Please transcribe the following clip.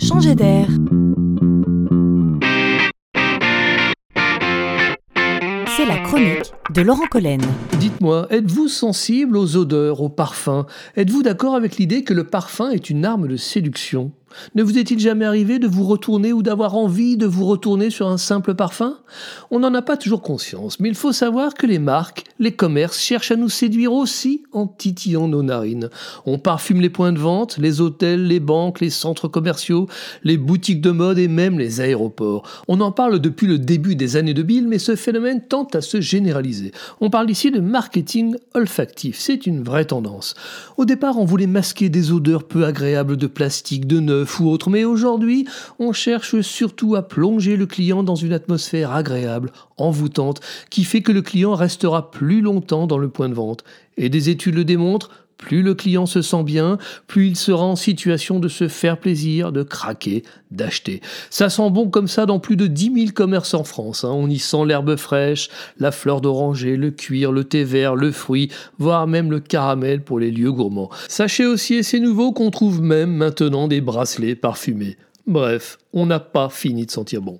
changer d'air. C'est la chronique de Laurent Collen. Dites-moi, êtes-vous sensible aux odeurs, aux parfums? Êtes-vous d'accord avec l'idée que le parfum est une arme de séduction? Ne vous est-il jamais arrivé de vous retourner ou d'avoir envie de vous retourner sur un simple parfum? On n'en a pas toujours conscience, mais il faut savoir que les marques, les commerces cherchent à nous séduire aussi en titillant nos narines. On parfume les points de vente, les hôtels, les banques, les centres commerciaux, les boutiques de mode et même les aéroports. On en parle depuis le début des années de Bill, mais ce phénomène tente à se généraliser. On parle ici de marketing olfactif, c'est une vraie tendance. Au départ, on voulait masquer des odeurs peu agréables de plastique, de mais aujourd'hui, on cherche surtout à plonger le client dans une atmosphère agréable, envoûtante, qui fait que le client restera plus longtemps dans le point de vente. Et des études le démontrent, plus le client se sent bien, plus il sera en situation de se faire plaisir, de craquer, d'acheter. Ça sent bon comme ça dans plus de 10 000 commerces en France. Hein. On y sent l'herbe fraîche, la fleur d'oranger, le cuir, le thé vert, le fruit, voire même le caramel pour les lieux gourmands. Sachez aussi, et c'est nouveau, qu'on trouve même maintenant des bracelets parfumés. Bref, on n'a pas fini de sentir bon.